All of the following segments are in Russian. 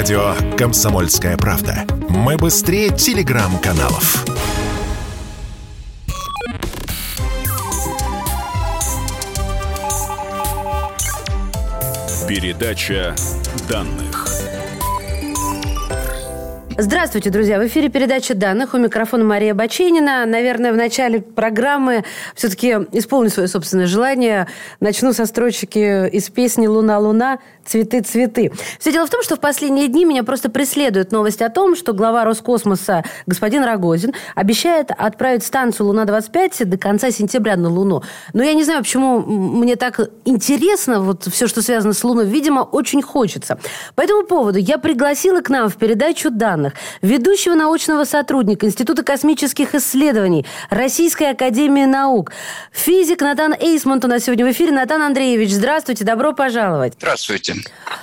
Радио «Комсомольская правда». Мы быстрее телеграм-каналов. Передача данных. Здравствуйте, друзья. В эфире передача данных. У микрофона Мария Баченина. Наверное, в начале программы все-таки исполню свое собственное желание. Начну со строчки из песни «Луна, луна, цветы, цветы». Все дело в том, что в последние дни меня просто преследует новость о том, что глава Роскосмоса господин Рогозин обещает отправить станцию «Луна-25» до конца сентября на Луну. Но я не знаю, почему мне так интересно вот все, что связано с Луной. Видимо, очень хочется. По этому поводу я пригласила к нам в передачу данных данных, ведущего научного сотрудника Института космических исследований Российской Академии Наук, физик Натан Эйсмонт у нас сегодня в эфире. Натан Андреевич, здравствуйте, добро пожаловать. Здравствуйте.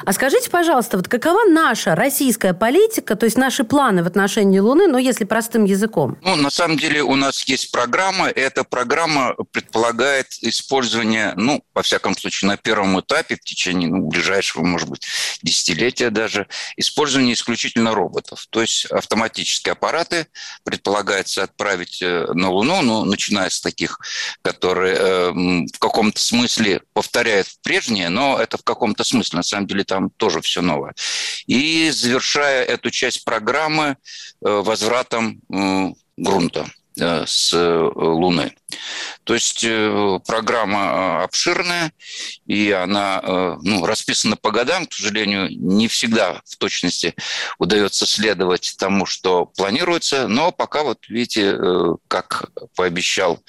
А скажите, пожалуйста, вот какова наша российская политика, то есть наши планы в отношении Луны, ну, если простым языком? Ну, на самом деле у нас есть программа, и эта программа предполагает использование, ну, во всяком случае, на первом этапе, в течение ну, ближайшего, может быть, десятилетия даже, использование исключительно роботов. То есть автоматические аппараты предполагается отправить э, на Луну, ну, начиная с таких, которые э, в каком-то смысле повторяют прежнее, но это в каком-то смысле, на самом деле там тоже все новое. И завершая эту часть программы э, возвратом грунта с Луны. То есть э, программа э, обширная, и она э, ну, расписана по годам. К сожалению, не всегда в точности удается следовать тому, что планируется. Но пока, вот видите, как пообещал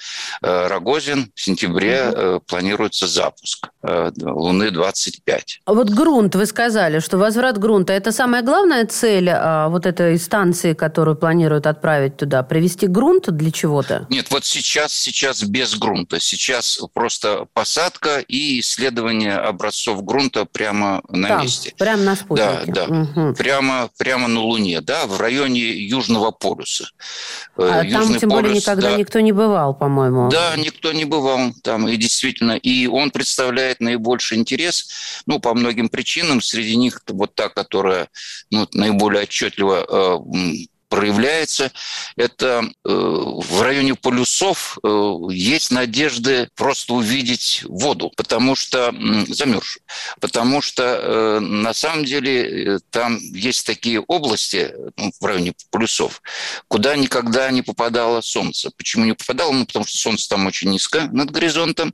Рогозин, в сентябре угу. планируется запуск Луны-25. А вот грунт, вы сказали, что возврат грунта – это самая главная цель а, вот этой станции, которую планируют отправить туда? Привести грунт для чего-то? Нет, вот сейчас, сейчас без грунта. Сейчас просто посадка и исследование образцов грунта прямо на Там, месте. Прямо на спутнике. Да, да. Угу. Прямо, прямо на Луне, да, в районе Южного полюса. Э, а Южный там, тем полюс, более, никогда да. никто не бывал, по-моему. Да, никто не бывал там, и действительно. И он представляет наибольший интерес, ну, по многим причинам. Среди них вот та, которая ну, наиболее отчетливо э, проявляется, это э, в районе полюсов э, есть надежды просто увидеть воду, потому что замерзшую, потому что э, на самом деле там есть такие области ну, в районе полюсов, куда никогда не попадало солнце. Почему не попадало? Ну, потому что солнце там очень низко над горизонтом.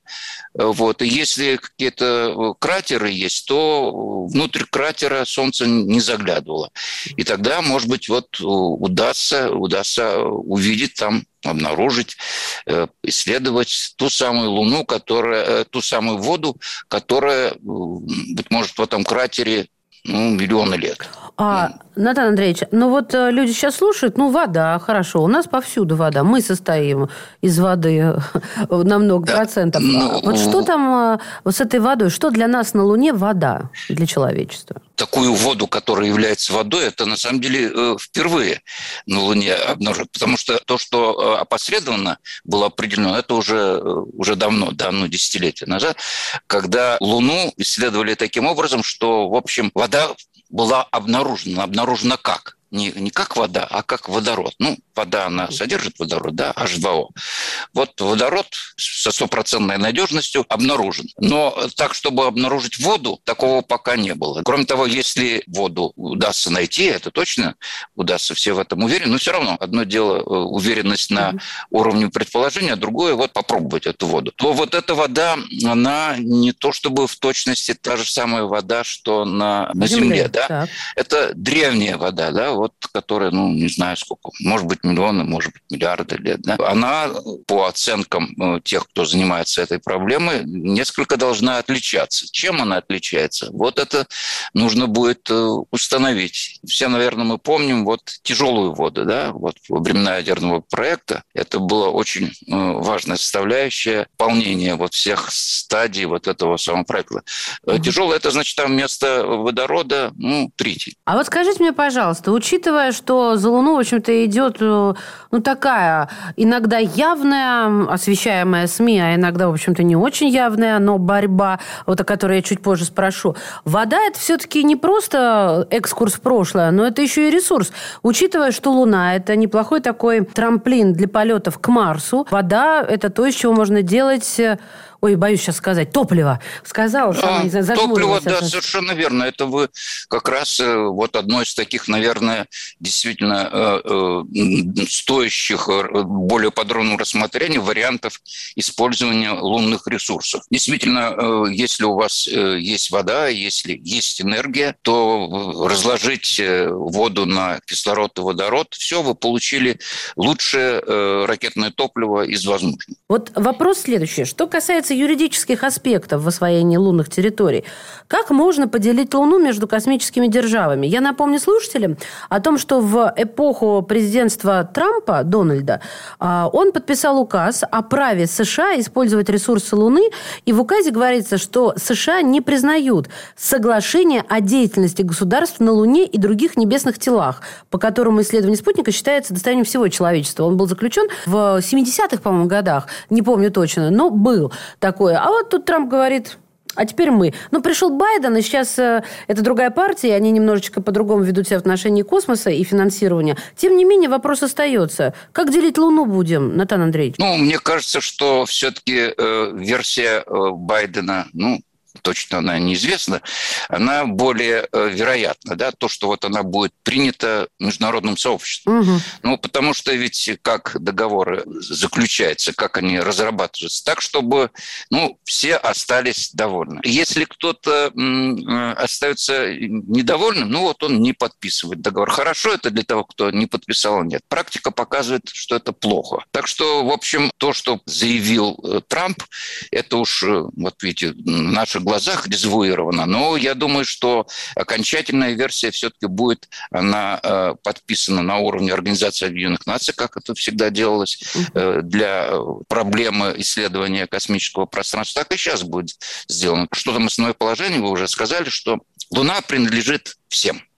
Вот. И если какие-то кратеры есть, то внутрь кратера солнце не заглядывало. И тогда, может быть, вот удастся, удастся увидеть там обнаружить, э, исследовать ту самую Луну, которая, э, ту самую воду, которая, быть может, в этом кратере ну, миллионы лет. А, Натан Андреевич, ну вот э, люди сейчас слушают, ну, вода, хорошо, у нас повсюду вода, мы состоим из воды на много да. процентов. Ну, вот что там вот с этой водой, что для нас на Луне вода для человечества? такую воду, которая является водой, это на самом деле э, впервые на Луне обнаружено. Потому что то, что э, опосредованно было определено, это уже, э, уже давно, давно, десятилетия назад, когда Луну исследовали таким образом, что, в общем, вода была обнаружена. Обнаружена как? Не, не как вода, а как водород. Ну, вода, она содержит водород, да, H2O. Вот водород со стопроцентной надежностью обнаружен. Но так, чтобы обнаружить воду, такого пока не было. Кроме того, если воду удастся найти, это точно удастся, все в этом уверены, но все равно одно дело э, уверенность на mm-hmm. уровне предположения, а другое вот попробовать эту воду. То вот эта вода, она не то чтобы в точности та же самая вода, что на, на Земле, Земле да? Так. Это древняя вода, да, вот, которая, ну, не знаю сколько, может быть, миллионы, может быть, миллиарды лет, да, она по оценкам э, тех, кто занимается этой проблемой, несколько должна отличаться. Чем она отличается? Вот это нужно будет э, установить. Все, наверное, мы помним вот тяжелую воду, да, вот во времена ядерного проекта это было очень э, важная составляющая выполнения вот всех стадий вот этого самого проекта. Тяжелое – это значит там вместо водорода, ну, тритий. А вот скажите мне, пожалуйста, учитывая, что за Луну, в общем-то, идет, э, ну, такая иногда явная, освещаемая СМИ, а иногда, в общем-то, не очень явная, но борьба, вот о которой я чуть позже спрошу. Вода – это все-таки не просто экскурс в прошлое, но это еще и ресурс. Учитывая, что Луна – это неплохой такой трамплин для полетов к Марсу, вода – это то, из чего можно делать э, ой, боюсь сейчас сказать, топливо. Сказал, сама, не знаю, Топливо, да, совершенно верно. Это вы как раз э, вот одно из таких, наверное, действительно э, э, стоящих более подробного рассмотрения вариантов использования лунных ресурсов. Действительно, если у вас есть вода, если есть энергия, то разложить воду на кислород и водород, все, вы получили лучшее ракетное топливо из возможных. Вот вопрос следующий. Что касается юридических аспектов в освоении лунных территорий. Как можно поделить Луну между космическими державами? Я напомню слушателям о том, что в эпоху президентства Трампа, Дональда, а, он подписал указ о праве США использовать ресурсы Луны, и в указе говорится, что США не признают соглашение о деятельности государств на Луне и других небесных телах, по которому исследование спутника считается достоянием всего человечества. Он был заключен в 70-х, по-моему, годах, не помню точно, но был такое. А вот тут Трамп говорит, а теперь мы. Ну, пришел Байден, и сейчас э, это другая партия, и они немножечко по-другому ведут себя в отношении космоса и финансирования. Тем не менее, вопрос остается. Как делить Луну будем, Натан Андреевич? Ну, мне кажется, что все-таки э, версия э, Байдена, ну, точно она неизвестна, она более э, вероятна, да, то, что вот она будет принята международным сообществом. Угу. Ну, потому что ведь как договоры заключаются, как они разрабатываются, так, чтобы, ну, все остались довольны. Если кто-то э, остается недовольным, ну, вот он не подписывает договор. Хорошо это для того, кто не подписал, нет. Практика показывает, что это плохо. Так что, в общем, то, что заявил э, Трамп, это уж, вот видите, наша глазах дезавуировано, но я думаю, что окончательная версия все-таки будет, она э, подписана на уровне Организации Объединенных Наций, как это всегда делалось, э, для проблемы исследования космического пространства, так и сейчас будет сделано. Что там основное положение, вы уже сказали, что Луна принадлежит всем –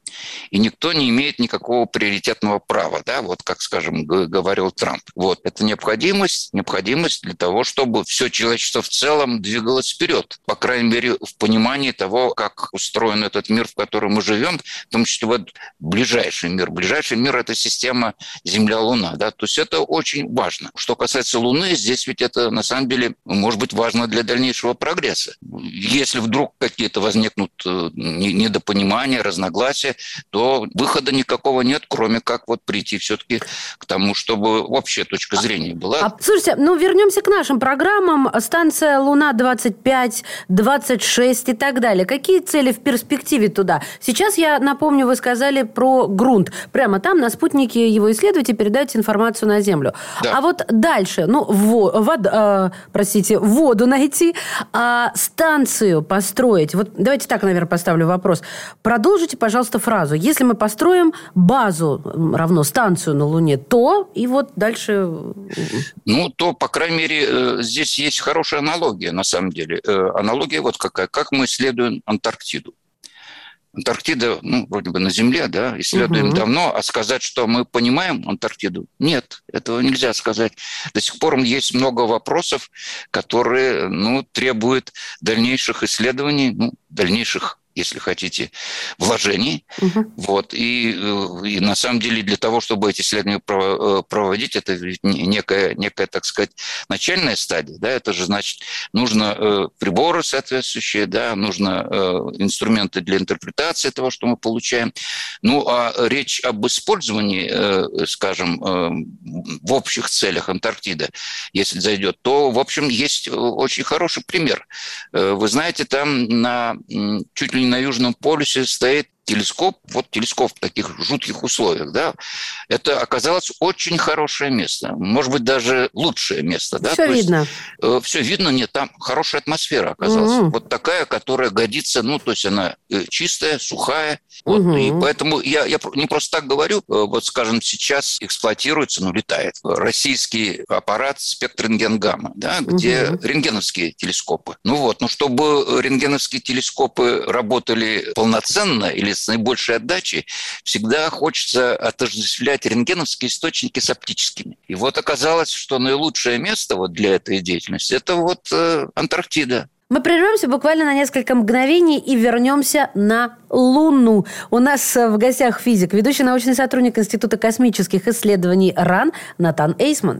и никто не имеет никакого приоритетного права, да, вот как, скажем, говорил Трамп. Вот, это необходимость, необходимость для того, чтобы все человечество в целом двигалось вперед, по крайней мере, в понимании того, как устроен этот мир, в котором мы живем, в том числе вот ближайший мир. Ближайший мир – это система Земля-Луна, да, то есть это очень важно. Что касается Луны, здесь ведь это, на самом деле, может быть важно для дальнейшего прогресса. Если вдруг какие-то возникнут э, недопонимания, разногласия, то выхода никакого нет, кроме как вот прийти все-таки к тому, чтобы вообще точка зрения была. А, слушайте, ну вернемся к нашим программам. Станция Луна-25, 26 и так далее. Какие цели в перспективе туда? Сейчас я напомню, вы сказали про грунт. Прямо там на спутнике его исследуйте, передайте информацию на Землю. Да. А вот дальше, ну, во, вод, э, простите, воду найти, а станцию построить. Вот давайте так, наверное, поставлю вопрос. Продолжите, пожалуйста, фразу. Если мы построим базу равно станцию на Луне, то и вот дальше... Ну, то, по крайней мере, э, здесь есть хорошая аналогия, на самом деле. Э, аналогия вот какая. Как мы исследуем Антарктиду. Антарктида, ну, вроде бы на Земле, да, исследуем угу. давно, а сказать, что мы понимаем Антарктиду, нет, этого нельзя сказать. До сих пор есть много вопросов, которые, ну, требуют дальнейших исследований, ну, дальнейших если хотите, вложений. Угу. Вот. И, э, и на самом деле для того, чтобы эти исследования э, проводить, это некая, некая, так сказать, начальная стадия. Да? Это же значит, нужно э, приборы соответствующие, да? нужно инструменты для интерпретации того, что мы получаем. Ну, а речь об использовании, скажем, в общих целях Антарктиды, если зайдет, то, в общем, есть очень хороший пример. Вы знаете, там на чуть ли не на Южном полюсе стоит телескоп, вот телескоп в таких жутких условиях, да, это оказалось очень хорошее место, может быть, даже лучшее место. Да? Все то видно. Есть, э, все видно, нет, там хорошая атмосфера оказалась. Угу. Вот такая, которая годится, ну, то есть она э, чистая, сухая. Вот, угу. И поэтому я, я не просто так говорю, э, вот, скажем, сейчас эксплуатируется, ну, летает российский аппарат спектренген-гамма, да, где угу. рентгеновские телескопы. Ну вот, ну, чтобы рентгеновские телескопы работали полноценно или с наибольшей отдачей, всегда хочется отождествлять рентгеновские источники с оптическими. И вот оказалось, что наилучшее место вот для этой деятельности – это вот э, Антарктида. Мы прервемся буквально на несколько мгновений и вернемся на Луну. У нас в гостях физик, ведущий научный сотрудник Института космических исследований РАН Натан Эйсман.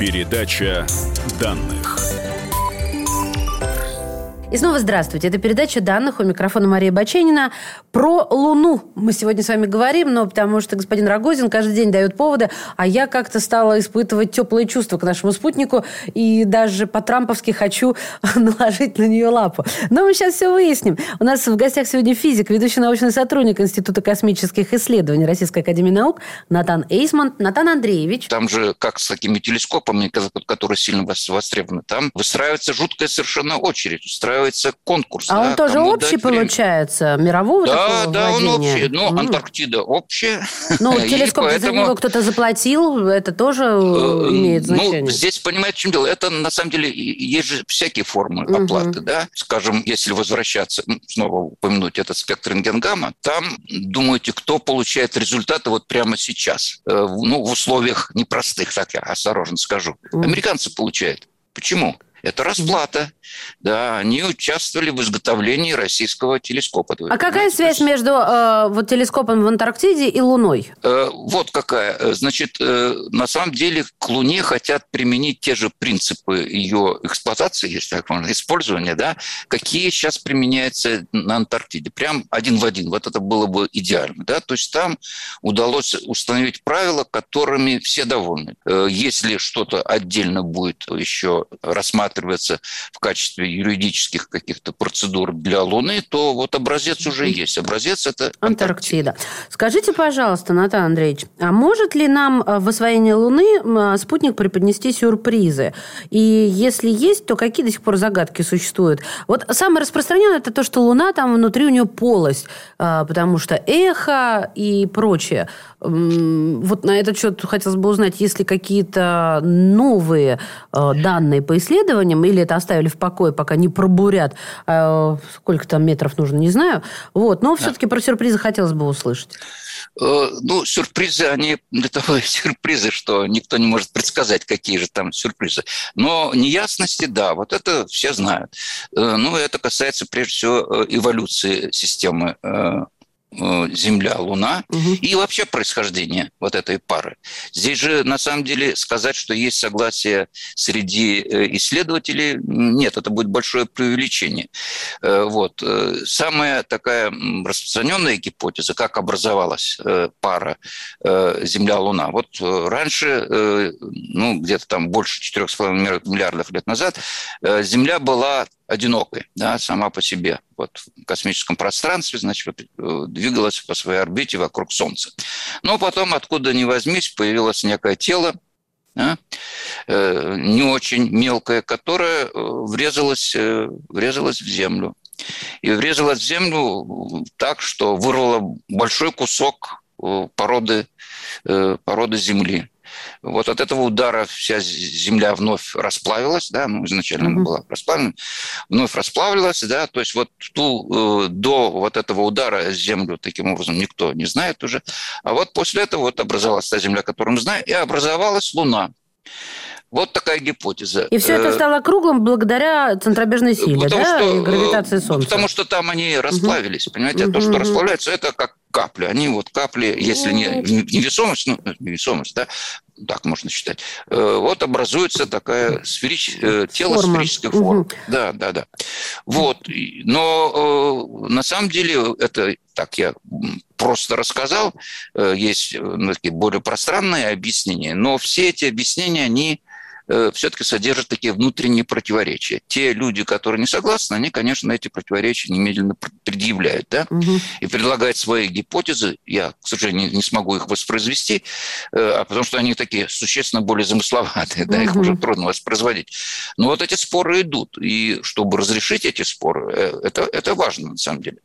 Передача данных. И снова здравствуйте. Это передача данных у микрофона Мария Баченина. Про Луну мы сегодня с вами говорим, но потому что господин Рогозин каждый день дает поводы, а я как-то стала испытывать теплые чувства к нашему спутнику и даже по-трамповски хочу наложить на нее лапу. Но мы сейчас все выясним. У нас в гостях сегодня физик, ведущий научный сотрудник Института космических исследований Российской Академии Наук Натан Эйсман. Натан Андреевич. Там же, как с такими телескопами, которые сильно востребованы, там выстраивается жуткая совершенно очередь. Устраивается конкурс. А да, он тоже общий получается, мирового да, такого Да, владения? он общий. Ну, mm. Антарктида общая. Ну, телескоп поэтому... за него кто-то заплатил, это тоже э, имеет ну, значение. Ну, здесь, понимаете, в чем дело? Это, на самом деле, есть же всякие формы mm-hmm. оплаты, да? Скажем, если возвращаться, снова упомянуть этот спектр рентгенгамма, там думаете, кто получает результаты вот прямо сейчас? Э, ну, в условиях непростых, так я осторожно скажу. Mm-hmm. Американцы получают. Почему? Это расплата. Да, они участвовали в изготовлении российского телескопа. А какая связь между э, вот телескопом в Антарктиде и Луной? Э, вот какая. Э, значит, э, на самом деле к Луне хотят применить те же принципы ее эксплуатации, если так можно, использования, да, какие сейчас применяются на Антарктиде. Прям один в один. Вот это было бы идеально. Да? То есть там удалось установить правила, которыми все довольны. Э, если что-то отдельно будет еще рассматривать рассматривается в качестве юридических каких-то процедур для Луны, то вот образец уже есть. Образец это Антарктида. Антарктида. Скажите, пожалуйста, Натан Андреевич, а может ли нам в освоении Луны э, спутник преподнести сюрпризы? И если есть, то какие до сих пор загадки существуют? Вот самое распространенное это то, что Луна там внутри у нее полость, э, потому что эхо и прочее. Вот на этот счет хотелось бы узнать, есть ли какие-то новые данные по исследованиям, исследованиям, или это оставили в покое, пока не пробурят, э, сколько там метров нужно, не знаю. Вот. Но все-таки про сюрпризы хотелось бы услышать. Э, ну, сюрпризы, они для того сюрпризы, что никто не может предсказать, какие же там сюрпризы. Но неясности, да, вот это все знают. Э, ну, это касается, прежде всего, эволюции системы Э, Земля, Луна угу. и вообще происхождение вот этой пары. Здесь же на самом деле сказать, что есть согласие среди э, исследователей, нет, это будет большое преувеличение. Э, вот. Самая такая распространенная гипотеза, как образовалась пара Земля-Луна. Вот раньше, ну, где-то там больше 4,5 миллиардов лет назад, Земля была одинокой, да, сама по себе. Вот в космическом пространстве, значит, э, двигалась по своей орбите вокруг Солнца. Но потом, откуда ни возьмись, появилось некое тело, да, э, не очень мелкое, которое э, врезалось, врезалось в Землю. И врезалось в Землю так, что вырвало большой кусок породы, породы Земли. Вот от этого удара вся земля вновь расплавилась, да, ну, изначально mm-hmm. она была расплавлена, вновь расплавилась, да, то есть вот ту, э, до вот этого удара землю таким образом никто не знает уже, а вот после этого вот образовалась та земля, которую мы знаем, и образовалась Луна. Вот такая гипотеза. И все это э, стало круглым благодаря центробежной силе, потому да, что, и гравитации э, Солнца. Потому что там они расплавились, угу. понимаете? А то, что расплавляется, это как капли. Они вот капли, если не невесомость, ну, невесомость, да, так можно считать, э, вот образуется такая сферич... тело Форма. сферической формы. Угу. Да, да, да. Вот. Но на самом деле это так я просто рассказал, есть ну, такие более пространные объяснения, но все эти объяснения, они э, все-таки содержат такие внутренние противоречия. Те люди, которые не согласны, они, конечно, эти противоречия немедленно предъявляют, да, угу. и предлагают свои гипотезы. Я, к сожалению, не смогу их воспроизвести, а потому что они такие существенно более замысловатые, да, угу. их уже трудно воспроизводить. Но вот эти споры идут, и чтобы разрешить эти споры, это, это важно на самом деле.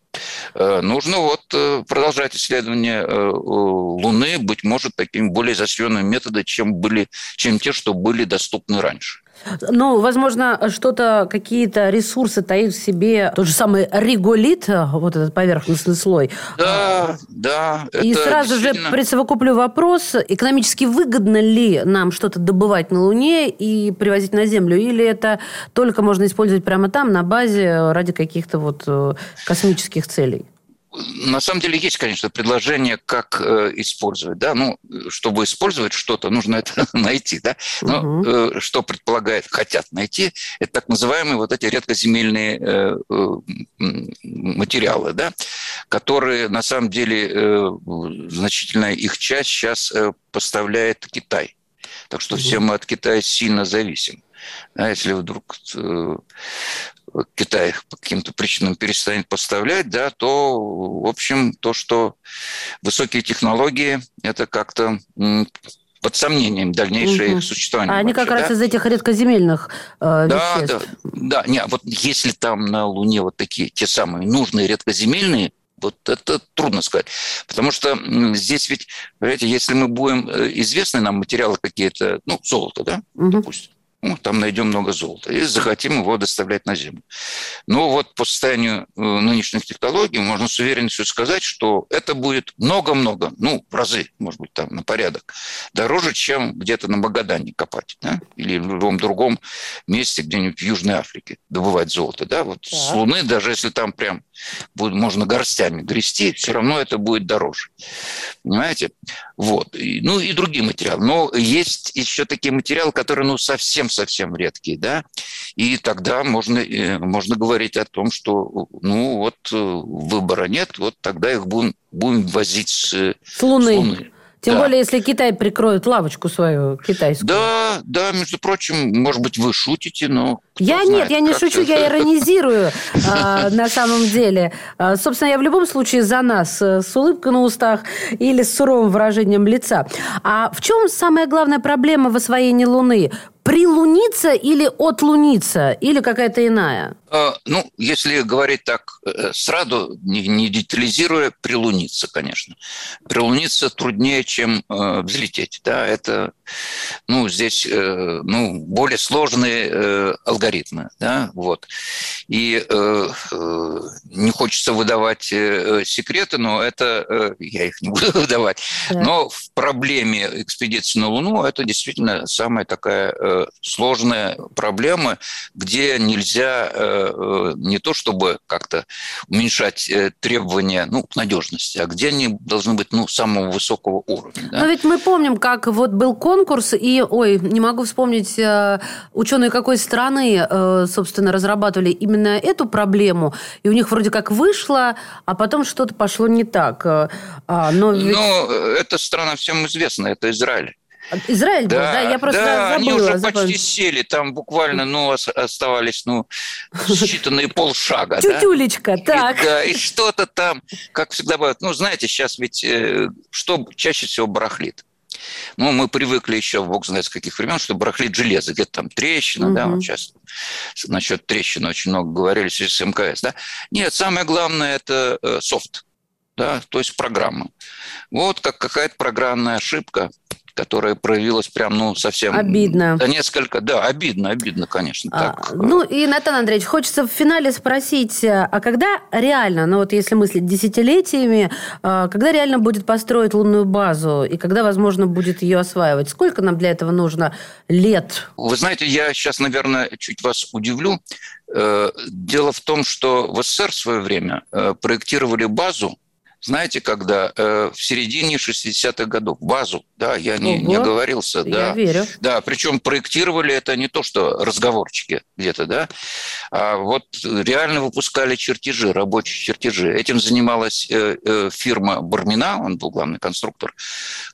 Нужно вот продолжать исследование Луны, быть может, такими более изощренными методами, чем, были, чем те, что были доступны раньше. Ну, возможно, что-то, какие-то ресурсы таит в себе тот же самый реголит, вот этот поверхностный слой. Да, да. И сразу действительно... же присовокуплю вопрос, экономически выгодно ли нам что-то добывать на Луне и привозить на Землю, или это только можно использовать прямо там, на базе, ради каких-то вот э, космических целей? На самом деле есть, конечно, предложение, как э, использовать. Да? Ну, чтобы использовать что-то, нужно это найти. Да? Но угу. э, что предполагает, хотят найти, это так называемые вот эти редкоземельные э, э, материалы, да? которые на самом деле э, значительная их часть сейчас э, поставляет Китай. Так что угу. все мы от Китая сильно зависим. А если вдруг э, Китай по каким-то причинам перестанет поставлять, да, то, в общем, то, что высокие технологии, это как-то под сомнением дальнейшее угу. их существование. А они вообще, как да? раз из этих редкоземельных э, да, веществ. Да, да. Не, вот если там на Луне вот такие, те самые нужные редкоземельные, вот это трудно сказать. Потому что здесь ведь, понимаете, если мы будем э, известны нам материалы какие-то, ну, золото, да, угу. допустим, ну, там найдем много золота, и захотим его доставлять на Землю. Но вот по состоянию э, нынешних технологий можно с уверенностью сказать, что это будет много-много, ну, в разы, может быть, там на порядок, дороже, чем где-то на Магадане копать, да? или в любом другом месте, где-нибудь в Южной Африке добывать золото. Да? Вот так. с Луны, даже если там прям будет, можно горстями грести, все равно это будет дороже. Понимаете? Вот. И, ну и другие материалы. Но есть еще такие материалы, которые ну, совсем-совсем редкие. Да? И тогда можно, э, можно говорить о том, что ну вот э, выбора нет, вот тогда их будем, будем возить с, с Луны. С Луны. Тем да. более, если Китай прикроет лавочку свою китайскую. Да, да, между прочим, может быть, вы шутите, но... Я знает, нет, я не шучу, я иронизирую а, на самом деле. А, собственно, я в любом случае за нас э, с улыбкой на устах или с суровым выражением лица. А в чем самая главная проблема в освоении Луны? Прилуниться или отлуниться? Или какая-то иная? А, ну, если говорить так э, сразу, не, не детализируя, прилуниться, конечно. Прилуниться труднее, чем э, взлететь. Да? Это, ну, здесь э, ну, более сложные э, алгоритмы. Да? Вот. И э, э, не хочется выдавать э, секреты, но это э, я их не буду выдавать. Да. Но в проблеме экспедиции на Луну это действительно самая такая э, сложная проблема, где нельзя э, э, не то чтобы как-то уменьшать э, требования ну, к надежности, а где они должны быть ну, самого высокого уровня. Да? Но ведь мы помним, как вот был конкурс, и, ой, не могу вспомнить, э, ученые какой страны, э, собственно, разрабатывали именно эту проблему, и у них вроде как вышло, а потом что-то пошло не так. А, но ведь... Ну, эта страна всем известна, это Израиль. Израиль да, был, да? Я просто да, забыла. они уже забыла. почти сели, там буквально, ну, оставались, ну, считанные полшага. Тютюлечка, так. да, и что-то там, как всегда бывает, ну, знаете, сейчас ведь э, что чаще всего барахлит? Ну, мы привыкли еще, бог знает с каких времен, что барахлит железо, где-то там трещина, угу. да, вот сейчас насчет трещины очень много говорили с МКС, да. Нет, самое главное – это э, софт, да, то есть программа. Вот как какая-то программная ошибка – которая проявилась прям, ну, совсем... Обидно. Да, несколько, да, обидно, обидно, конечно. А, так. Ну, и, Натан Андреевич, хочется в финале спросить, а когда реально, ну, вот если мыслить десятилетиями, а, когда реально будет построить лунную базу, и когда, возможно, будет ее осваивать? Сколько нам для этого нужно лет? Вы знаете, я сейчас, наверное, чуть вас удивлю. Э, дело в том, что в СССР в свое время э, проектировали базу знаете, когда э, в середине 60-х годов базу, да, я не, не оговорился, да. Я верю. Да, причем проектировали это не то, что разговорчики где-то, да, а вот реально выпускали чертежи, рабочие чертежи. Этим занималась э, э, фирма Бармина, он был главный конструктор.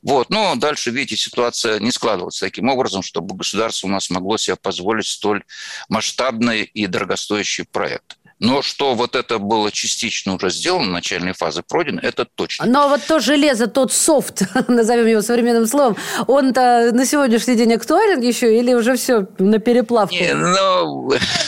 Вот, но дальше, видите, ситуация не складывалась таким образом, чтобы государство у нас могло себе позволить столь масштабный и дорогостоящий проект. Но что вот это было частично уже сделано, начальной фазы пройдено, это точно. Но вот то железо, тот софт, назовем его современным словом, он-то на сегодняшний день актуален еще или уже все на переплавку? Не, ну,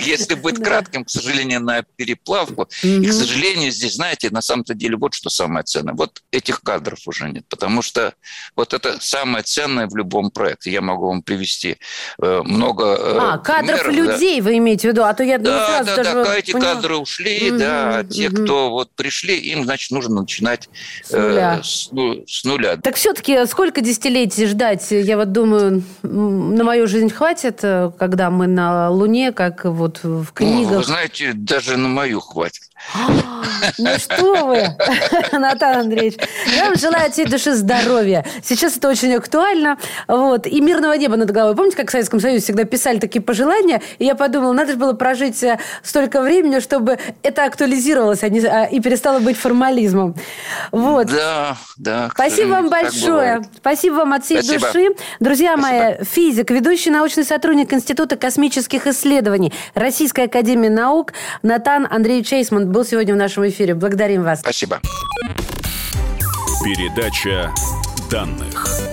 если быть кратким, к сожалению, на переплавку, и, к сожалению, здесь, знаете, на самом-то деле вот что самое ценное. Вот этих кадров уже нет, потому что вот это самое ценное в любом проекте. Я могу вам привести э, много э, А, кадров людей вы имеете виду, а то я да, да. Да, эти кадры ушли, да, а те, кто вот пришли, им, значит, нужно начинать с нуля. Э, ну, нуля. Так все-таки сколько десятилетий ждать? Я вот думаю, на мою жизнь хватит, когда мы на Луне, как вот в книгах? Ну, вы знаете, даже на мою хватит. Ну что вы, Натан Андреевич. Я вам желаю от всей души здоровья. Сейчас это очень актуально. Вот. И мирного неба над головой. Помните, как в Советском Союзе всегда писали такие пожелания? И я подумала, надо же было прожить э, столько времени, чтобы это актуализировалось а не, а, и перестало быть формализмом. Вот. Да, да. Спасибо вам большое. Спасибо вам от всей Спасибо. души. Друзья Спасибо. мои, физик, ведущий научный сотрудник Института космических исследований Российской Академии Наук Натан Андреевич Чейсман был сегодня в нашем эфире. Благодарим вас. Спасибо. Передача данных.